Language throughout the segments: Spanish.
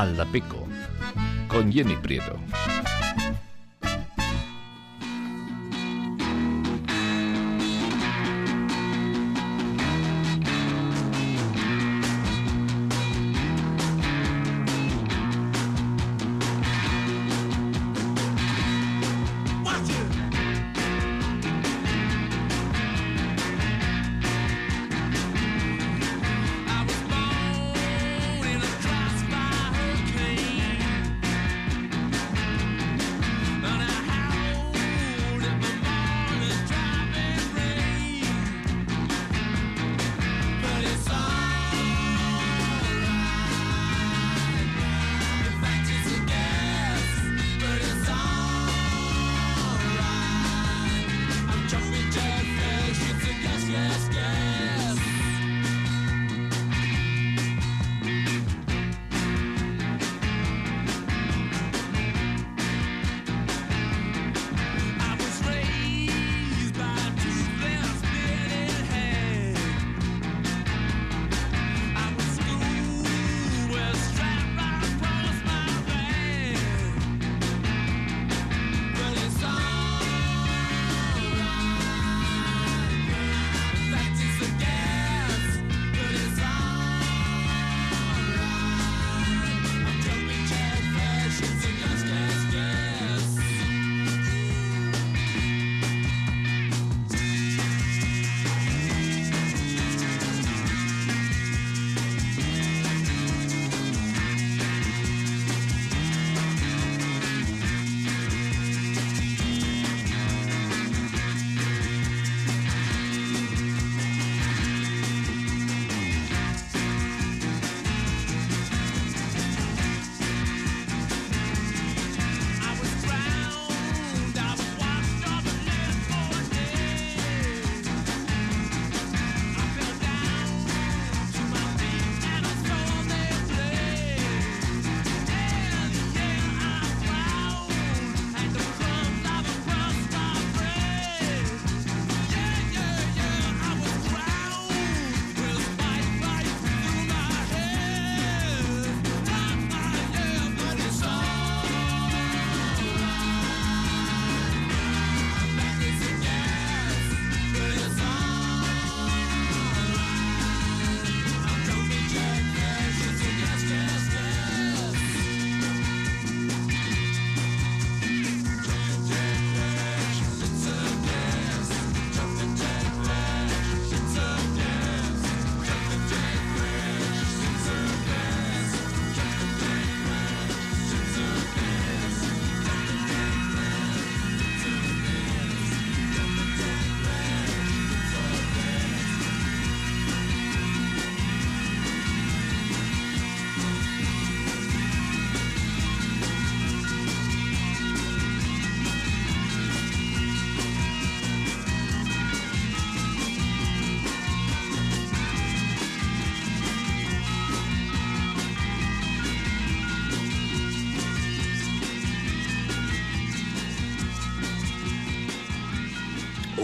Aldapeco con Jenny Prieto.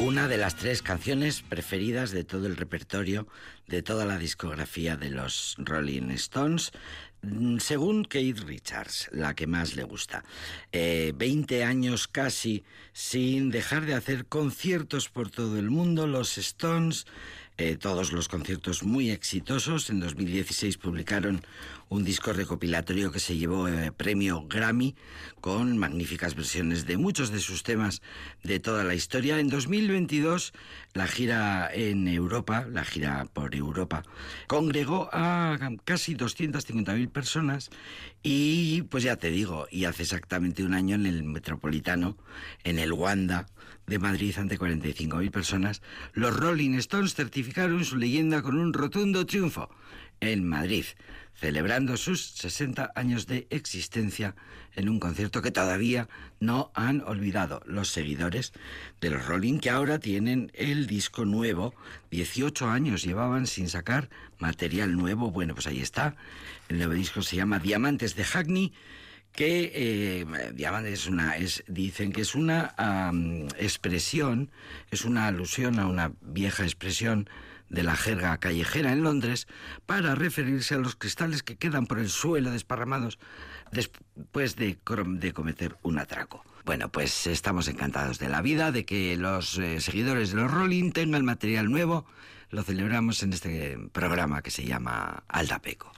Una de las tres canciones preferidas de todo el repertorio, de toda la discografía de los Rolling Stones, mm, según Keith Richards, la que más le gusta. Eh, veinte años casi sin dejar de hacer conciertos por todo el mundo, los Stones, eh, todos los conciertos muy exitosos. En 2016 publicaron un disco recopilatorio que se llevó eh, premio Grammy con magníficas versiones de muchos de sus temas de toda la historia. En 2022 la gira en Europa, la gira por Europa, congregó a casi 250.000 personas y pues ya te digo, y hace exactamente un año en el Metropolitano, en el Wanda de Madrid ante 45.000 personas, los Rolling Stones certificaron su leyenda con un rotundo triunfo en Madrid celebrando sus 60 años de existencia en un concierto que todavía no han olvidado los seguidores de los Rolling, que ahora tienen el disco nuevo. 18 años llevaban sin sacar material nuevo. Bueno, pues ahí está. El nuevo disco se llama Diamantes de Hackney que eh, Diamantes es una es dicen que es una expresión es una alusión a una vieja expresión de la jerga callejera en Londres para referirse a los cristales que quedan por el suelo desparramados después de, cometer un atraco. Bueno, pues estamos encantados de la vida, de que los eh, seguidores de los Rolling tengan material nuevo. Lo celebramos en este programa que se llama Aldapeco.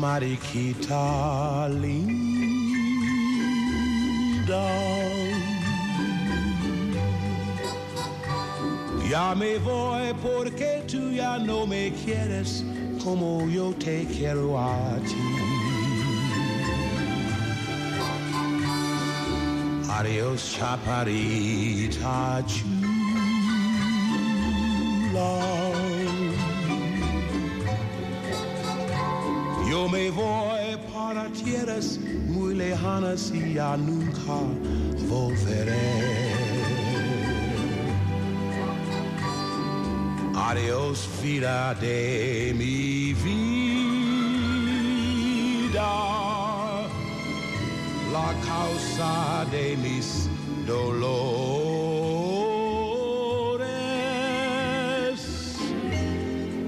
Mariquita linda. Ya me voy porque tú ya no me quieres como yo te quiero a ti. Adios, chaparita chula. Tierras muy lejanas y ya nunca volveré. Adiós vida de mi vida, la causa de mis dolores,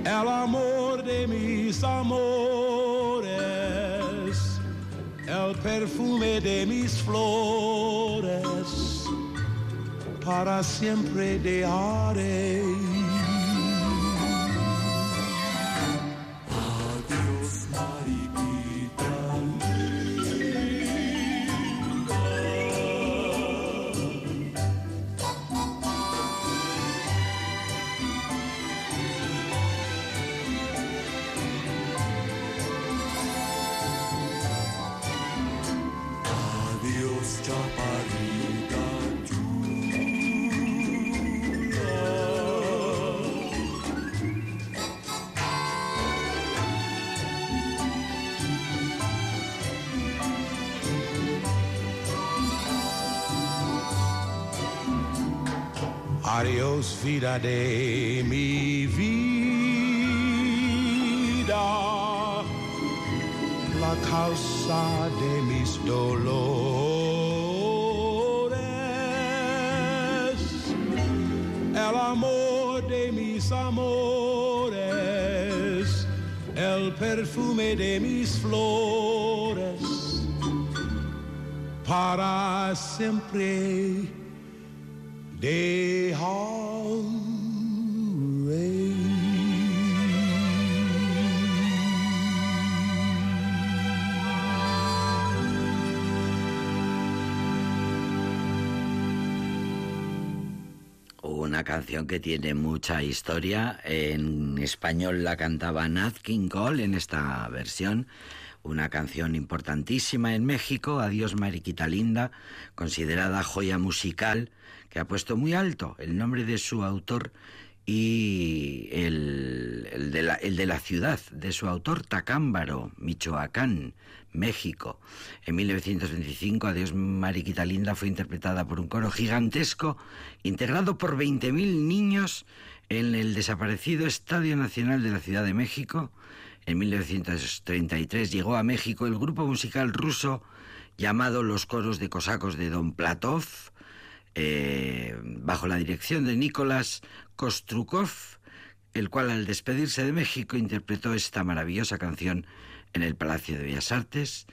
el amor de mis amores perfume de mis flores, para siempre dejaré. Vida de mi vida, la causa de mis dolores, el amor de mis amores, el perfume de mis flores, para siempre. Una canción que tiene mucha historia. En español la cantaba Nat King Cole en esta versión. Una canción importantísima en México, Adiós Mariquita Linda, considerada joya musical que ha puesto muy alto el nombre de su autor y el, de la, el, de la, ciudad de su autor, Tacámbaro, Michoacán, México. En 1925, Adiós Mariquita Linda fue interpretada por un coro gigantesco, integrado por 20.000 niños en el desaparecido Estadio Nacional de la Ciudad de México. En 1933 llegó a México el grupo musical ruso llamado Los Coros de Cosacos de Don Platov, eh, bajo la dirección de Nicolás Kostrukov, el cual al despedirse de México interpretó esta maravillosa canción en el Palacio de Bellas Artes.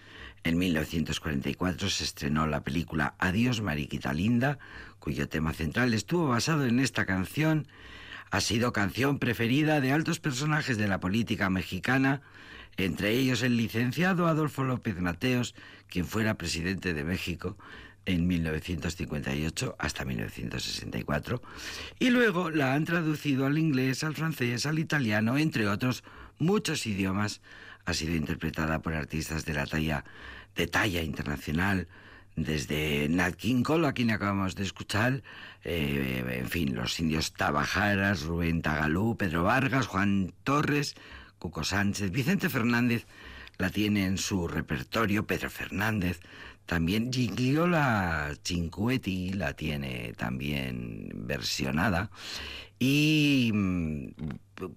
En 1944 se estrenó la película Adiós Mariquita Linda, cuyo tema central estuvo basado en esta canción. Ha sido canción preferida de altos personajes de la política mexicana, entre ellos el licenciado Adolfo López Mateos, quien fuera presidente de México en 1958 hasta 1964, y luego la han traducido al inglés, al francés, al italiano, entre otros muchos idiomas. Ha sido interpretada por artistas de la talla de talla internacional, desde Nat King Cole, a quien acabamos de escuchar, eh, en fin, los indios Tabajaras, Rubén Tagalú, Pedro Vargas, Juan Torres, Cuco Sánchez, Vicente Fernández la tiene en su repertorio, Pedro Fernández, también Gigliola Cinquetti la tiene también versionada. Y mm,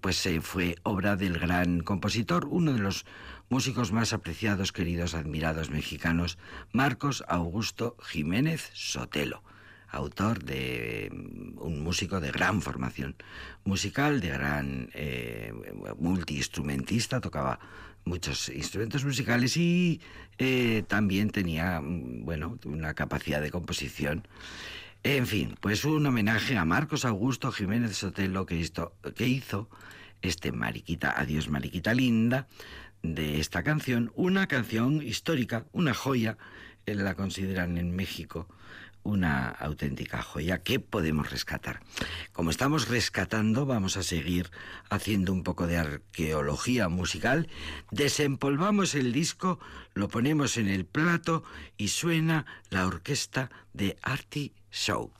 pues eh, fue obra del gran compositor, uno de los músicos más apreciados, queridos, admirados mexicanos, Marcos Augusto Jiménez Sotelo autor de mm, un músico de gran formación musical, de gran eh, multiinstrumentista, tocaba muchos instrumentos musicales y eh, también tenía, mm, bueno, una capacidad de composición. En fin, pues un homenaje a Marcos Augusto Jiménez Sotelo que, que hizo este Mariquita, Adiós Mariquita Linda, de esta canción, una canción histórica, una joya, eh, la consideran en México una auténtica joya que podemos rescatar. Como estamos rescatando, vamos a seguir haciendo un poco de arqueología musical. Desempolvamos el disco, lo ponemos en el plato y suena la orquesta de Artie Show.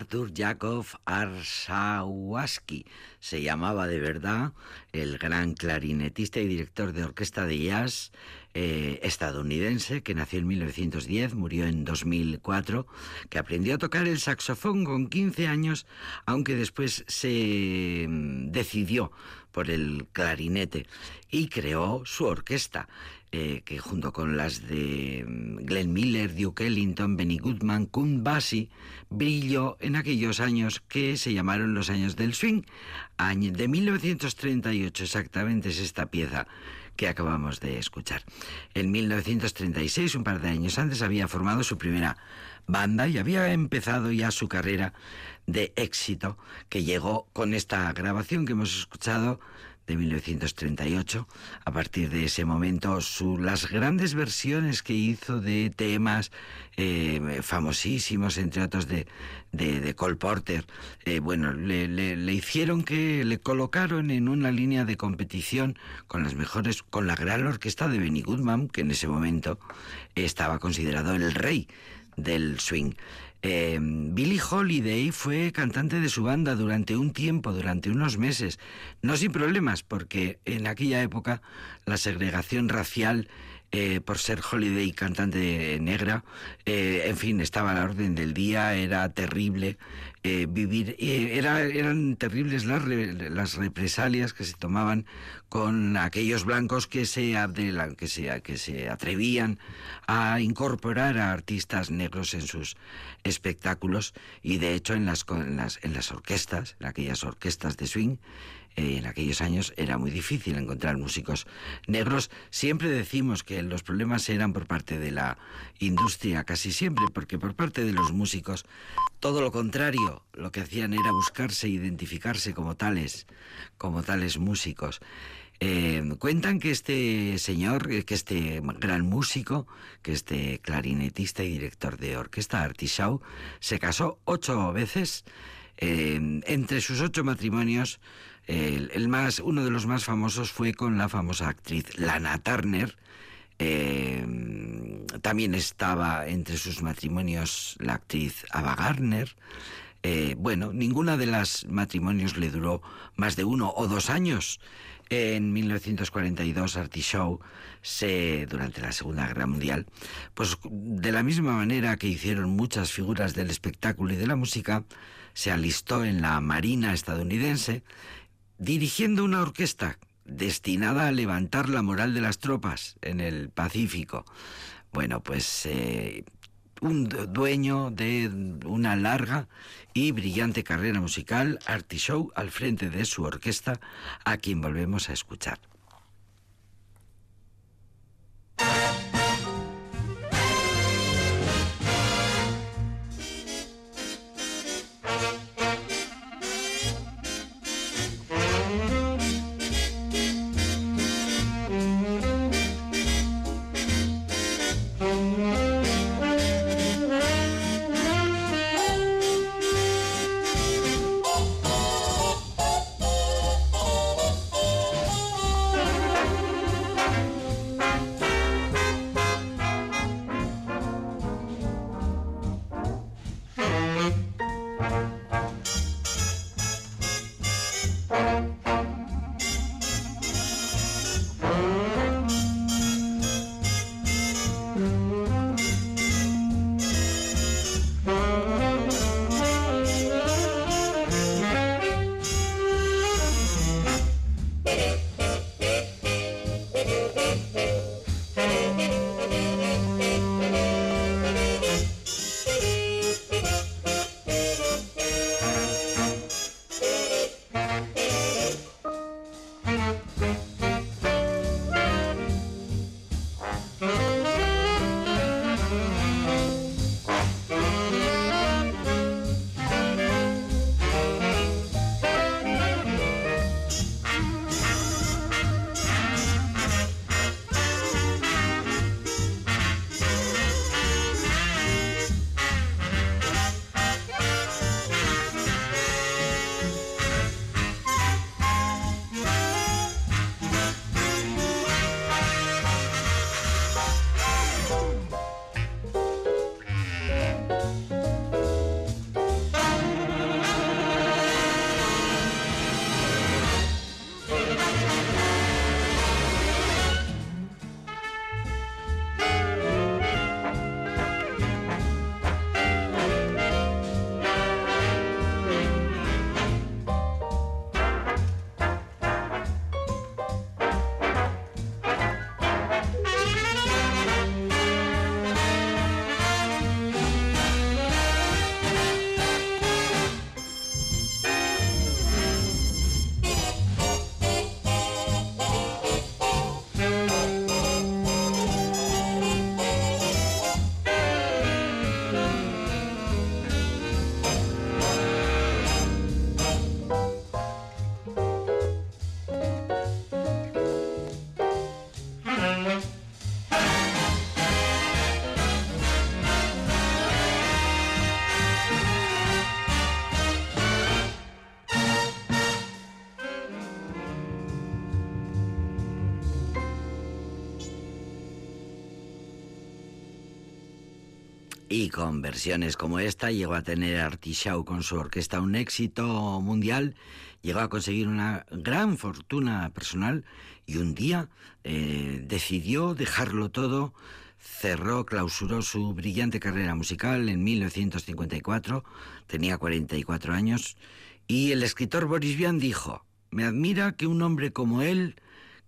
Arthur Jakov Arsawaski. Se llamaba de verdad el gran clarinetista y director de orquesta de jazz eh, estadounidense que nació en 1910, murió en 2004, que aprendió a tocar el saxofón con 15 años, aunque después se mm, decidió por el clarinete y creó su orquesta. Eh, que junto con las de mm, Glenn Miller, Duke Ellington, Benny Goodman, Count Basie, brilló en aquellos años que se llamaron los años del swing. Año de 1938 exactamente es esta pieza que acabamos de escuchar. En 1936, un par de años antes, había formado su primera banda y había empezado ya su carrera de éxito que llegó con esta grabación que hemos escuchado de 1938. A partir de ese momento, su, las grandes versiones que hizo de temas eh, famosísimos, entre otros de, de, Cole Porter, eh, bueno, le, le, hicieron que le colocaron en una línea de competición con las mejores, con la gran orquesta de Benny Goodman, que en ese momento estaba considerado el rey del swing. Eh, Billie Holiday fue cantante de su banda durante un tiempo, durante unos meses, no sin problemas, porque en aquella época la segregación racial eh, por ser Holiday cantante negra, eh, en fin, estaba a la orden del día, era terrible eh, vivir, era, eran terribles las, represalias que se tomaban con aquellos blancos que se, que, se, que se atrevían a incorporar a artistas negros en sus espectáculos. Y de hecho en las, en las, en las orquestas, en aquellas orquestas de swing, eh, en aquellos años era muy difícil encontrar músicos negros. Siempre decimos que los problemas eran por parte de la industria, casi siempre, porque por parte de los músicos todo lo contrario, lo que hacían era buscarse, identificarse como tales, como tales músicos. Eh, cuentan que este señor, eh, que este gran músico, que este clarinetista y director de orquesta, Artisau, se casó ocho veces. entre sus ocho matrimonios el, más, uno de los más famosos fue con la famosa actriz Lana Turner. Eh, también estaba entre sus matrimonios la actriz Ava Gardner. Eh, bueno, ninguna de las matrimonios le duró más de uno o dos años. En 1942, Show se, durante la Segunda Guerra Mundial, pues de la misma manera que hicieron muchas figuras del espectáculo y de la música, se alistó en la Marina estadounidense dirigiendo una orquesta destinada a levantar la moral de las tropas en el Pacífico. Bueno, pues eh, un dueño de una larga y brillante carrera musical, Show, al frente de su orquesta, a quien volvemos a escuchar. Con versiones como esta llegó a tener Artishaw con su orquesta un éxito mundial, llegó a conseguir una gran fortuna personal y un día eh, decidió dejarlo todo, cerró, clausuró su brillante carrera musical en 1954, tenía 44 años, y el escritor Boris Vian dijo, me admira que un hombre como él,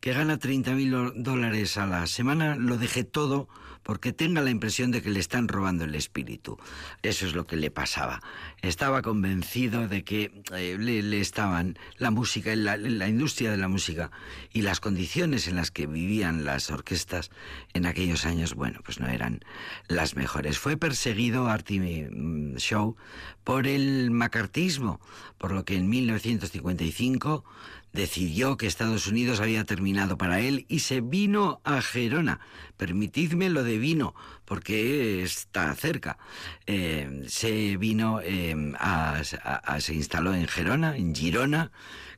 que gana 30 mil dólares a la semana, lo deje todo porque tenga la impresión de que le están robando el espíritu. Eso es lo que le pasaba. Estaba convencido de que eh, le, estaban la música, la, la industria de la música y las condiciones en las que vivían las orquestas en aquellos años, bueno, pues no eran las mejores. Fue perseguido Artie mm, Shaw por el macartismo, por lo que en 1955 decidió que Estados Unidos había terminado para él y se vino a Gerona. Permitidme lo de vino, porque está cerca. Eh, se vino, eh, a, se instaló en Gerona, en Girona,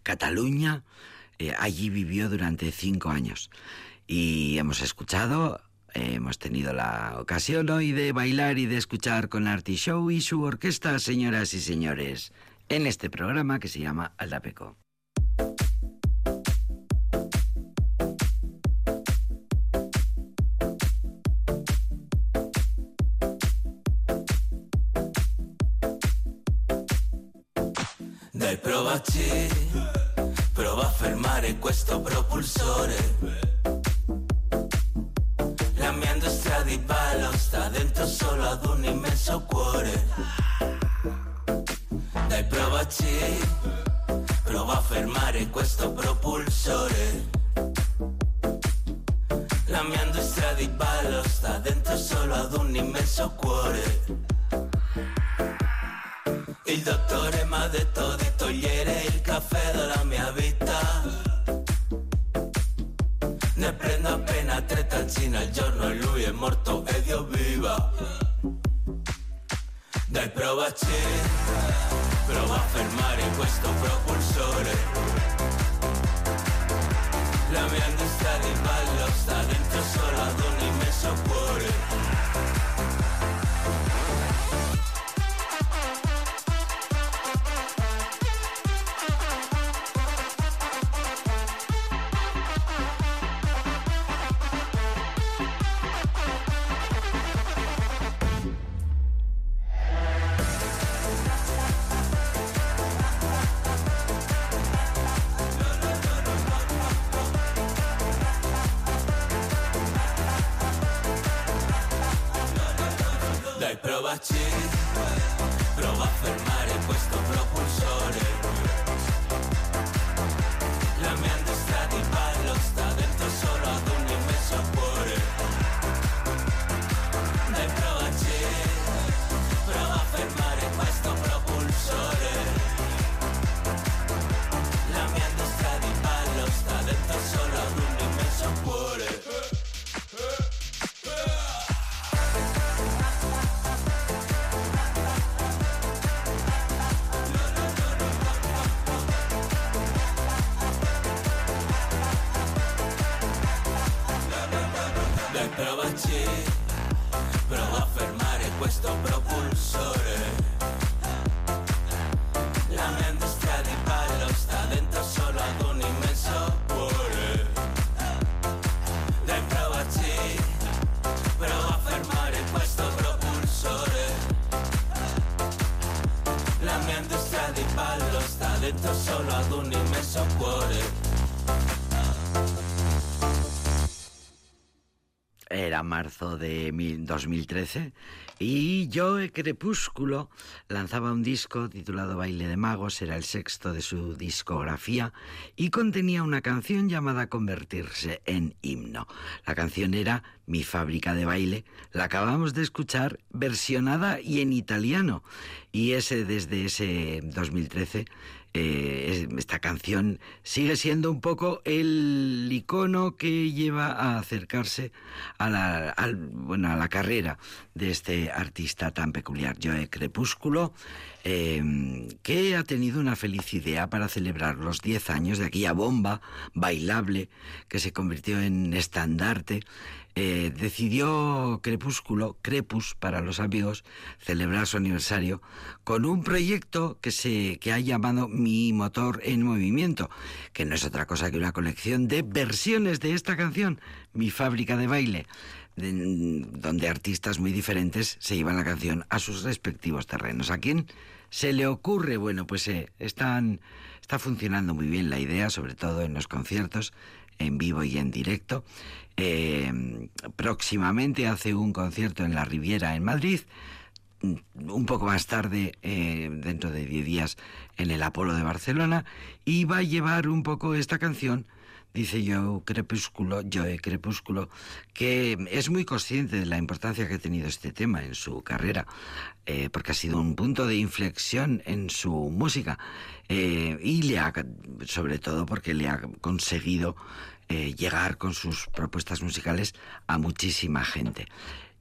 Cataluña. Eh, allí vivió durante cinco años. Y hemos escuchado Hemos tenido la ocasión hoy de bailar y de escuchar con Artie Show y su orquesta, señoras y señores, en este programa que se llama Aldapeco. e prova a cesare, prova a fermare questo proprio de 2013 y Joe Crepúsculo lanzaba un disco titulado Baile de Magos, era el sexto de su discografía y contenía una canción llamada Convertirse en himno. La canción era Mi fábrica de baile, la acabamos de escuchar versionada y en italiano y ese desde ese 2013 eh, esta canción sigue siendo un poco el icono que lleva a acercarse a la, bueno, a la carrera de este artista tan peculiar, Joe Crepúsculo, em, que ha tenido una feliz idea para celebrar los 10 años de aquella bomba bailable que se convirtió en estandarte eh, decidió Crepúsculo, Crepus para los amigos, celebrar su aniversario con un proyecto que se que ha llamado Mi motor en movimiento, que no es otra cosa que una colección de versiones de esta canción, Mi fábrica de baile, donde artistas muy diferentes se llevan la canción a sus respectivos terrenos. ¿A quién se le ocurre? Bueno, pues eh, están está funcionando muy bien la idea, sobre todo en los conciertos en vivo y en directo. Eh, próximamente hace un concierto en la Riviera en Madrid. Un poco más tarde, eh, dentro de 10 días, en el Apolo de Barcelona. Y va a llevar un poco esta canción dice yo Crepúsculo, Joe Crepúsculo, que es muy consciente de la importancia que ha tenido este tema en su carrera, eh, porque ha sido un punto de inflexión en su música y le ha, sobre todo porque le ha conseguido eh, llegar con sus propuestas musicales a muchísima gente.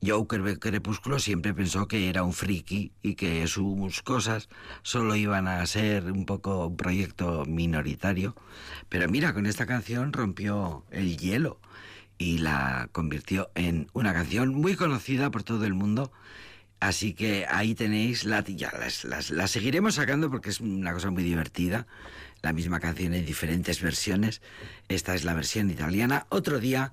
Joker Crepúsculo siempre pensó que era un friki y que sus cosas solo iban a ser un poco un proyecto minoritario. Pero mira, con esta canción rompió el hielo y la convirtió en una canción muy conocida por todo el mundo. Así que ahí tenéis la, ya las, las seguiremos sacando porque es una cosa muy divertida la misma canción en diferentes versiones. Esta es la versión italiana. Otro día,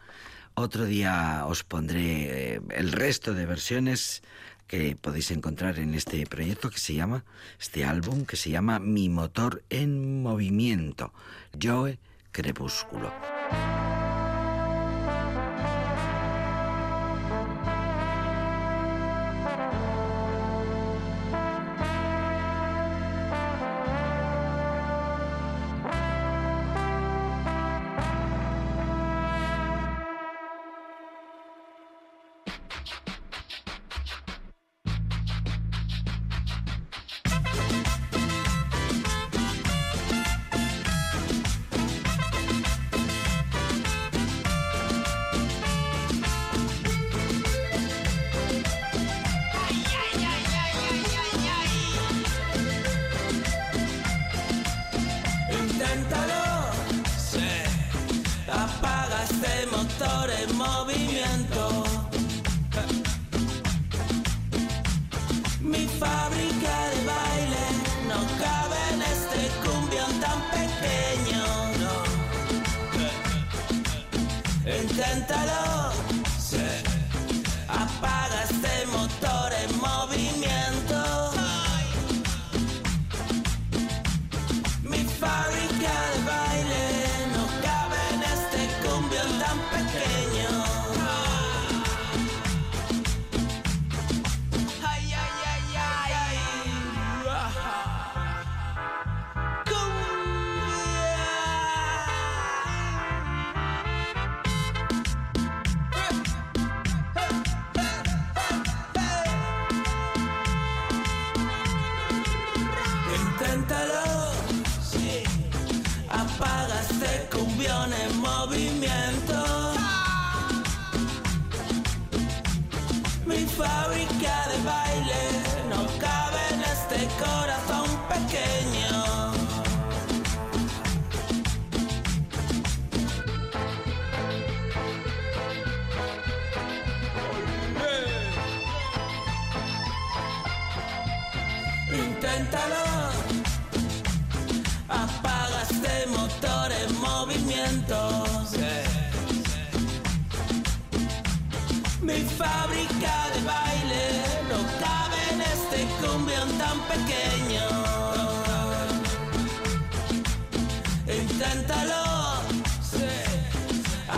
otro día os pondré eh, el resto de versiones que podéis encontrar en este proyecto que se llama, este álbum que se llama Mi motor en movimiento, Joe Crepúsculo. corazón pequeño. Inténtalo, apaga este motor en movimiento. Mi fábrica. pequeño. Inténtalo,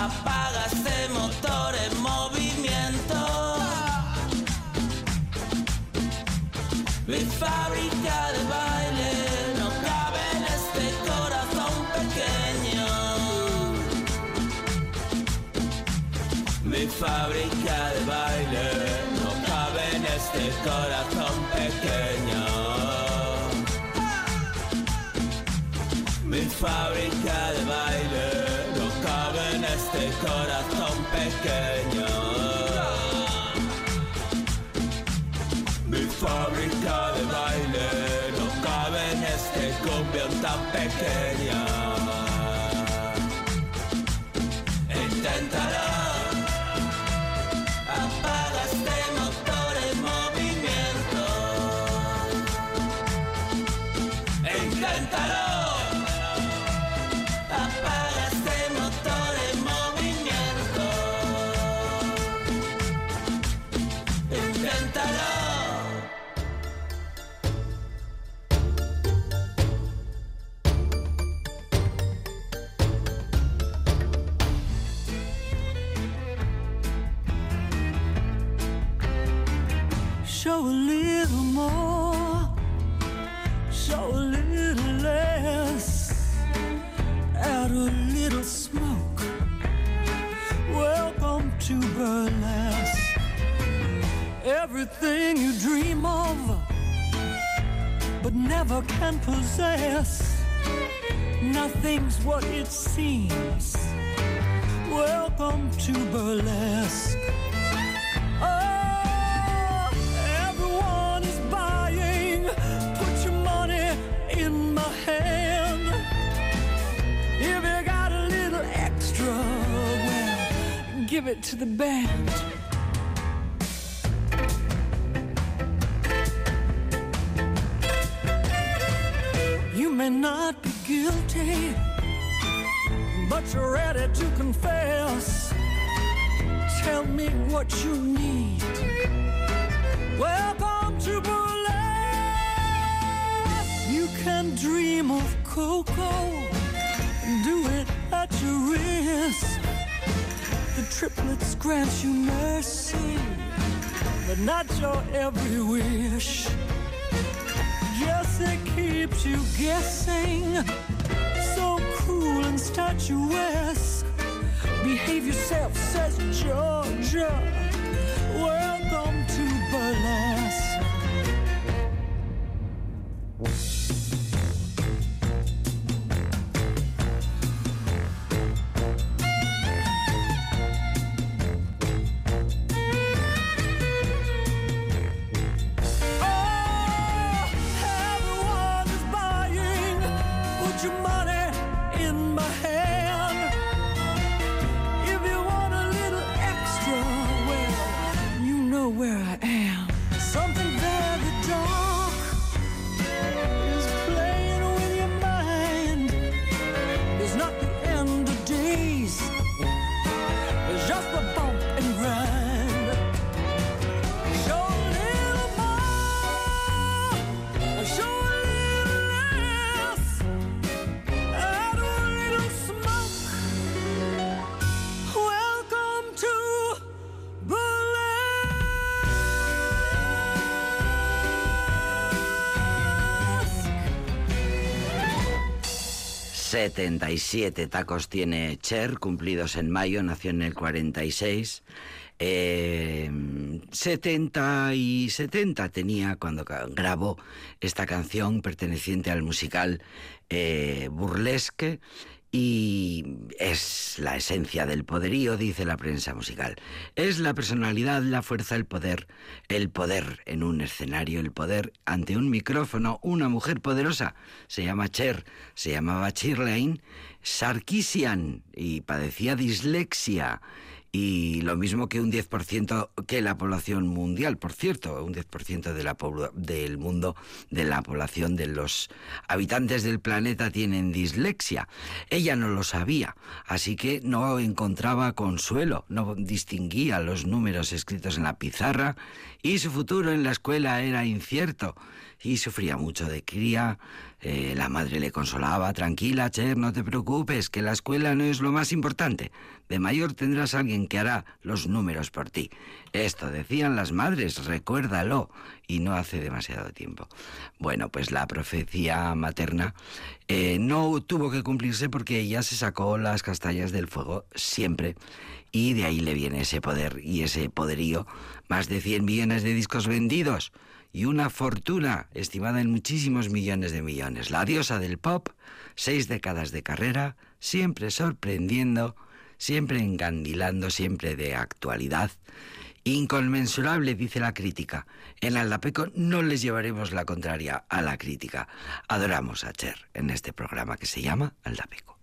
apaga ese motor en movimiento. Mi fábrica de baile no cabe en este corazón pequeño. Mi fábrica de baile no cabe en este corazón. fábrica de baile, no cabe en este corazón pequeño. Mi fábrica de baile, no cabe en este cumbión tan pequeño. Show a little more, show a little less, add a little smoke. Welcome to burlesque. Everything you dream of, but never can possess. Nothing's what it seems. Welcome to burlesque. Give it to the band. But not your every wish. Yes, it keeps you guessing. So cruel and statuesque. Behave yourself, says Georgia. 77 tacos tiene Cher, cumplidos en mayo, nació en el 46. Eh, 70 y 70 tenía cuando grabó esta canción perteneciente al musical eh, Burlesque y es la esencia del poderío, dice la prensa musical. Es la personalidad, la fuerza, el poder, el poder en un escenario, el poder ante un micrófono, una mujer poderosa. Se llama Cher, se llamaba Shirley Sarkisian y padecía dislexia. Y lo mismo que un 10% que la población mundial, por cierto, un 10% de la del mundo, de la población de los habitantes del planeta tienen dislexia. Ella no lo sabía, así que no encontraba consuelo, no distinguía los números escritos en la pizarra y su futuro en la escuela era incierto y sufría mucho de cría. Eh, la madre le consolaba, tranquila, Cher, no te preocupes, que la escuela no es lo más importante. De mayor tendrás a alguien que hará los números por ti. Esto decían las madres, recuérdalo, y no hace demasiado tiempo. Bueno, pues la profecía materna eh, no tuvo que cumplirse porque ella se sacó las castañas del fuego siempre. Y de ahí le viene ese poder y ese poderío. Más de 100 millones de discos vendidos y una fortuna estimada en muchísimos millones de millones. La diosa del pop, seis décadas de carrera, siempre sorprendiendo, siempre encandilando, siempre de actualidad. Inconmensurable, dice la crítica. En Aldapeco no les llevaremos la contraria a la crítica. Adoramos a Cher en este programa que se llama Aldapeco.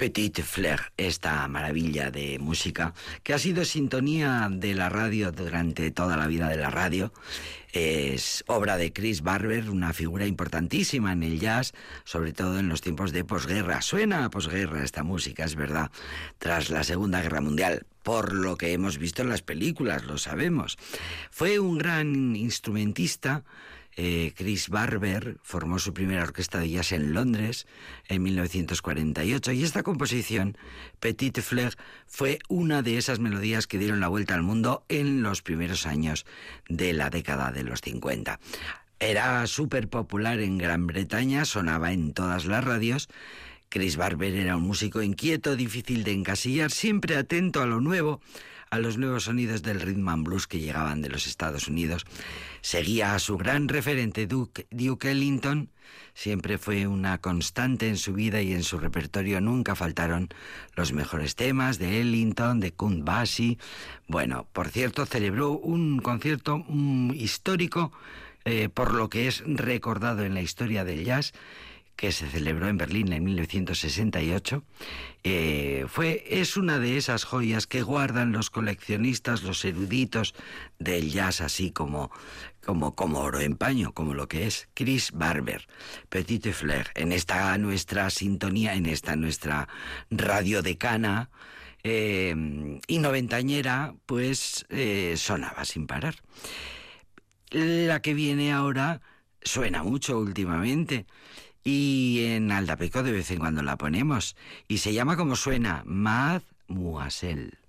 Petit Fleur, esta maravilla de música que ha sido sintonía de la radio durante toda la vida de la radio. Es obra de Chris Barber, una figura importantísima en el jazz, sobre todo en los tiempos de posguerra. Suena a posguerra esta música, es verdad, tras la Segunda Guerra Mundial, por lo que hemos visto en las películas, lo sabemos. Fue un gran instrumentista eh, Chris Barber formó su primera orquesta de jazz en Londres en 1948 y esta composición, Petit Fleur, fue una de esas melodías que dieron la vuelta al mundo en los primeros años de la década de los 50. Era súper popular en Gran Bretaña, sonaba en todas las radios. Chris Barber era un músico inquieto, difícil de encasillar, siempre atento a lo nuevo, a los nuevos sonidos del rhythm and blues que llegaban de los Estados Unidos. Seguía a su gran referente Duke, Ellington, siempre fue una constante en su vida y en su repertorio nunca faltaron los mejores temas de Ellington, de Count Basie. Bueno, por cierto, celebró un concierto mm, histórico eh, por lo que es recordado en la historia del jazz que se celebró en Berlín en 1968, eh, fue, es una de esas joyas que guardan los coleccionistas, los eruditos del jazz, así como, como, como oro en paño, como lo que es Chris Barber, Petit Fleur, en esta nuestra sintonía, en esta nuestra radio decana, eh, y noventañera, pues eh, sonaba sin parar. La que viene ahora suena mucho últimamente y en Aldapeco de vez en cuando la ponemos. Y se llama como suena, Mademoiselle. Mademoiselle,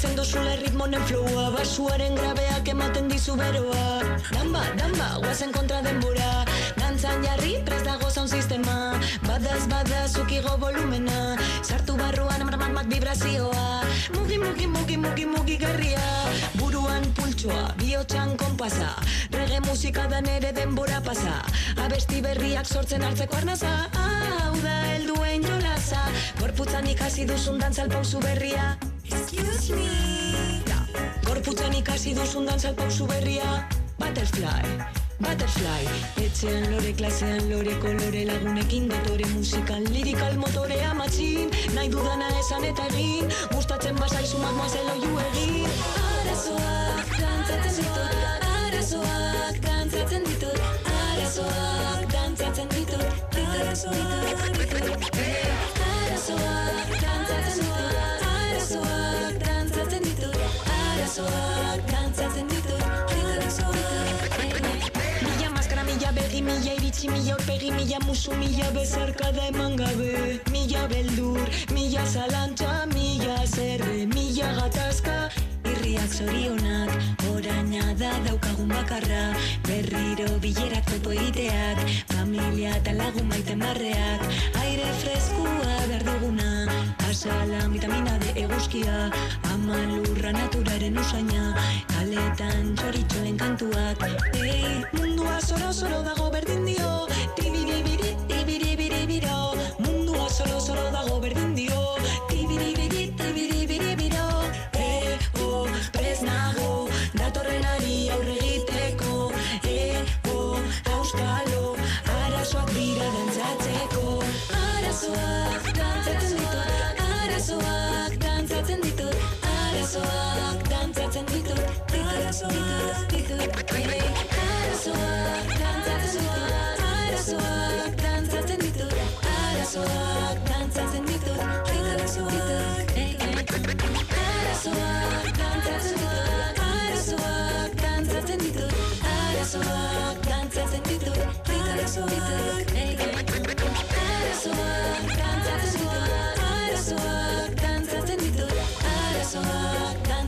sentitzen duzula ritmonen flowa Basuaren grabeak ematen dizu beroa. Damba, damba, guazen kontra denbora. Dantzan jarri, prest dago zaun sistema. Badaz, badaz, ukigo volumena. Sartu barruan amarmak vibrazioa. Mugi, mugi, mugi, mugi, mugi garria Buruan pultsoa, bihotxan konpasa. Rege musika da nere denbora pasa. Abesti berriak sortzen hartzeko arnaza. Hau da helduen jolasa. Gorputzan ikasi duzun dantzal pauzu berria Excuse me. Gorputzan ikasi duzun dantzal pauzu berria. Butterfly Butterfly. Etxean lore, klasean lore, kolore lagunekin Dotore musikan, lirikal motorea matxin. Nahi dudana esan eta egin. Gustatzen bazaizu mademoiselle oiu egin. Arazoak dantzatzen ditut Arazoak dantzatzen ditut Arazoak dantzatzen ditut Arazoak ditut Arazoak Arazoak dantzatzen ditut Mila maskara, mila begi, mila iritsi, mila aurpegi, mila musu, mila bezarkada eman gabe. Mila beldur, mila zalantza, mila zerre, mila gatazka. Irriak zorionak, oraina da daukagun bakarra. Berriro bilerak topo egiteak, familia eta lagun maiten barreak Aire freskua behar duguna, asalan vitamina de eguzkia Ama lurra naturaren usaina, kaletan txoritxoen kantuak Ei, mundua Dantzatzen ditut Arazoak dantzatzen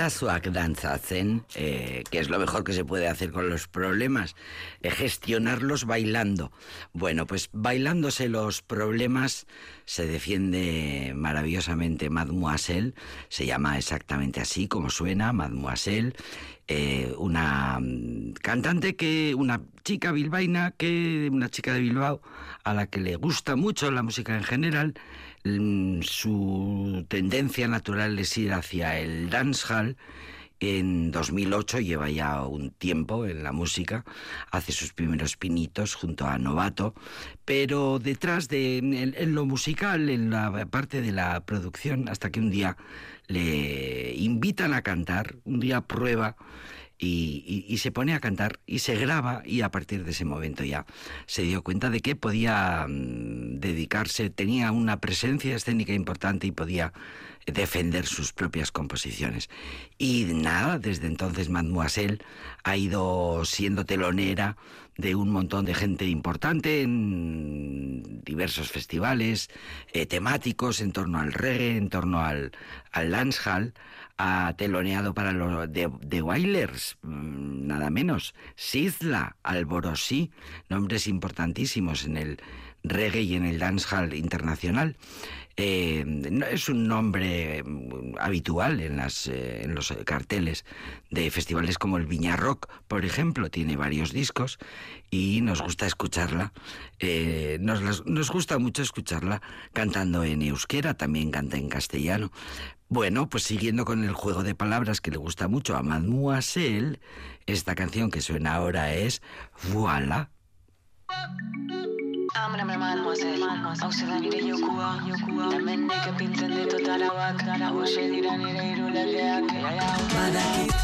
arazoak dantzatzen, eh, que es lo mejor que se puede hacer con los problemas, eh, gestionarlos bailando. Bueno, pues bailándose los problemas se defiende maravillosamente Mademoiselle, se llama exactamente así como suena, Mademoiselle, eh, una mm, cantante que, una chica bilbaína, que, una chica de Bilbao, a la que le gusta mucho la música en general, su tendencia natural es ir hacia el dancehall. En 2008 lleva ya un tiempo en la música, hace sus primeros pinitos junto a Novato, pero detrás de en lo musical, en la parte de la producción, hasta que un día le invitan a cantar, un día prueba y, se pone a cantar y se graba y a partir de ese momento ya se dio cuenta de que podía mm, dedicarse, tenía una presencia escénica importante y podía defender sus propias composiciones. Y nada, desde entonces Mademoiselle ha ido siendo telonera de un montón de gente importante en diversos festivales eh, temáticos en torno al reggae, en torno al, al dancehall, ha teloneado para los de, de Wailers, mm, nada menos, Sizla, Alborosí, nombres importantísimos en el reggae y en el dancehall internacional. Eh, es un nombre mm, habitual en, las, eh, en los carteles de festivales como el Viña Rock, por ejemplo, tiene varios discos y nos gusta escucharla. eh, nos gusta mucho escucharla cantando en euskera, también canta en castellano. Bueno, pues siguiendo con el juego de palabras que le gusta mucho a Mademoiselle, esta canción que suena ahora es Voilà.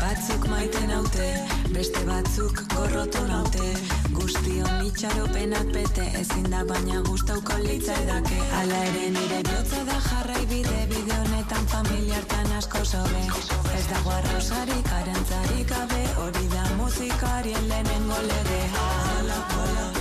Batzuk maite naute, beste batzuk gorrotu naute Guztion itxaropenak bete, ezin da baina gustauko litzaidake. Ala ere nire bihotza da jarrai bide, bide honetan familiartan asko sobe. Ez dago arrosarik, arantzarik gabe, hori da musikarien lehenengo legea Ala, ala,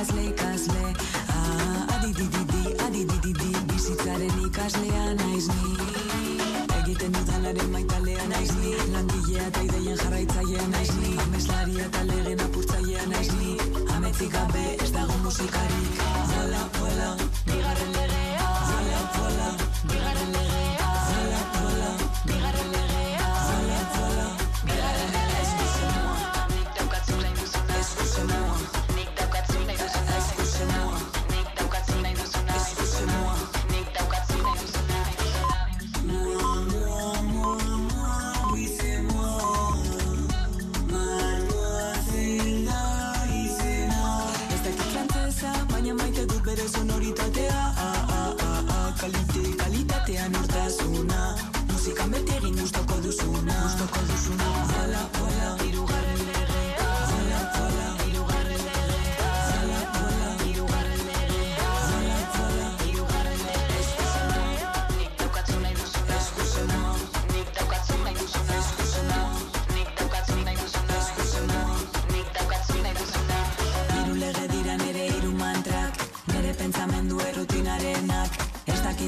irakasle ikasle. Ah, adidididi, adidididi, bizitzaren ikaslea naiz ni. Egiten dudanaren maitalea naiz ni. Langilea eta ideien jarraitzailea naiz ni. Ameslaria eta legen apurtzailea naiz ni. Ametzik gabe ez dago musikarik. Hola, hola, bigarren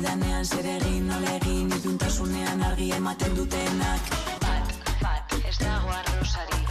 Ez dakidanean zer egin nola egin Iluntasunean argi ematen dutenak. Bat, bat, ez dago arrosari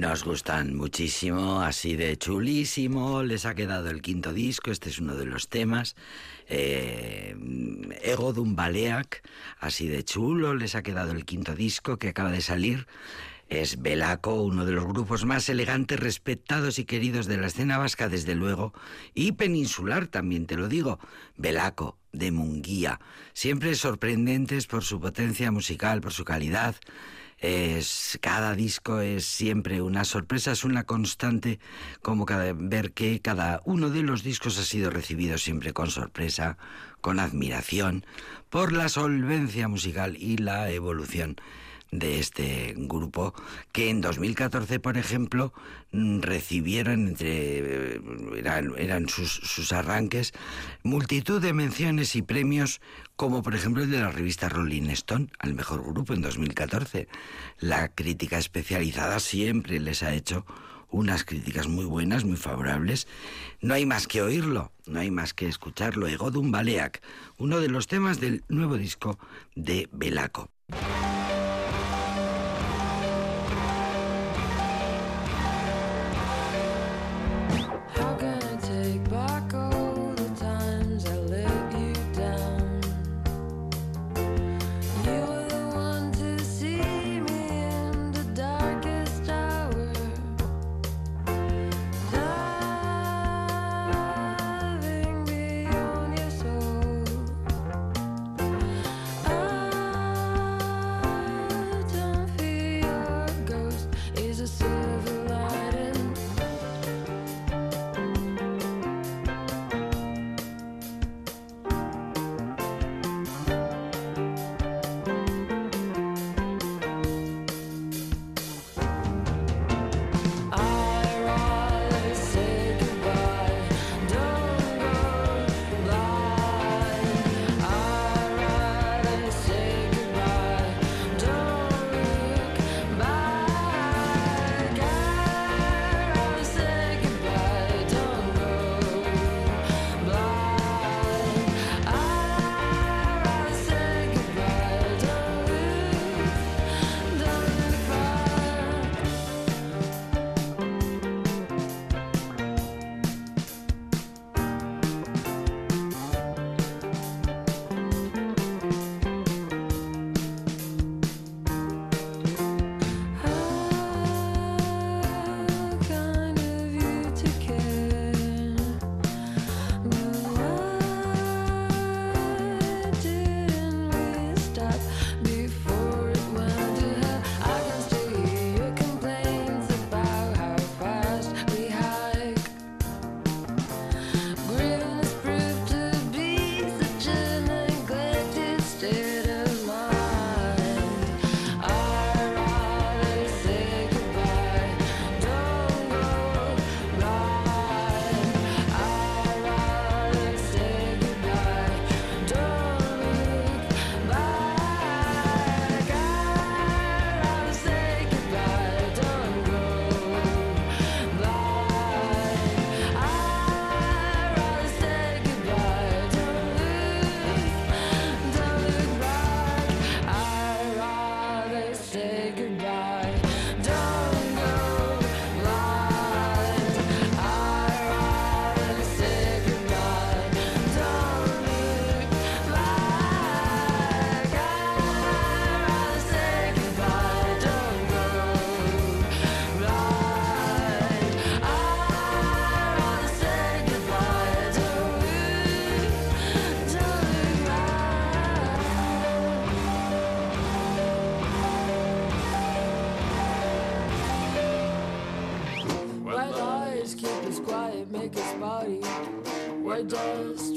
Nos gustan muchísimo, así de chulísimo. Les ha quedado el quinto disco, este es uno de los temas. Eh, Ego Dumbaleac, así de chulo. Les ha quedado el quinto disco que acaba de salir. Es Belaco, uno de los grupos más elegantes, respetados y queridos de la escena vasca, desde luego, y peninsular también, te lo digo. Belaco, de Munguía, siempre sorprendentes por su potencia musical, por su calidad. Es, cada disco es siempre una sorpresa, es una constante como ver que cada uno de los discos ha sido recibido siempre con sorpresa, con admiración, por la solvencia musical y la evolución de este grupo que en 2014, por ejemplo, mm, recibieron entre eh, eran, eran sus, sus, arranques multitud de menciones y premios como por ejemplo el de la revista Rolling Stone al mejor grupo en 2014. La crítica especializada siempre les ha hecho unas críticas muy buenas, muy favorables. No hay más que oírlo, no hay más que escucharlo. Egodum Baleac, uno de los temas del nuevo disco de Belaco. biggest party. We're just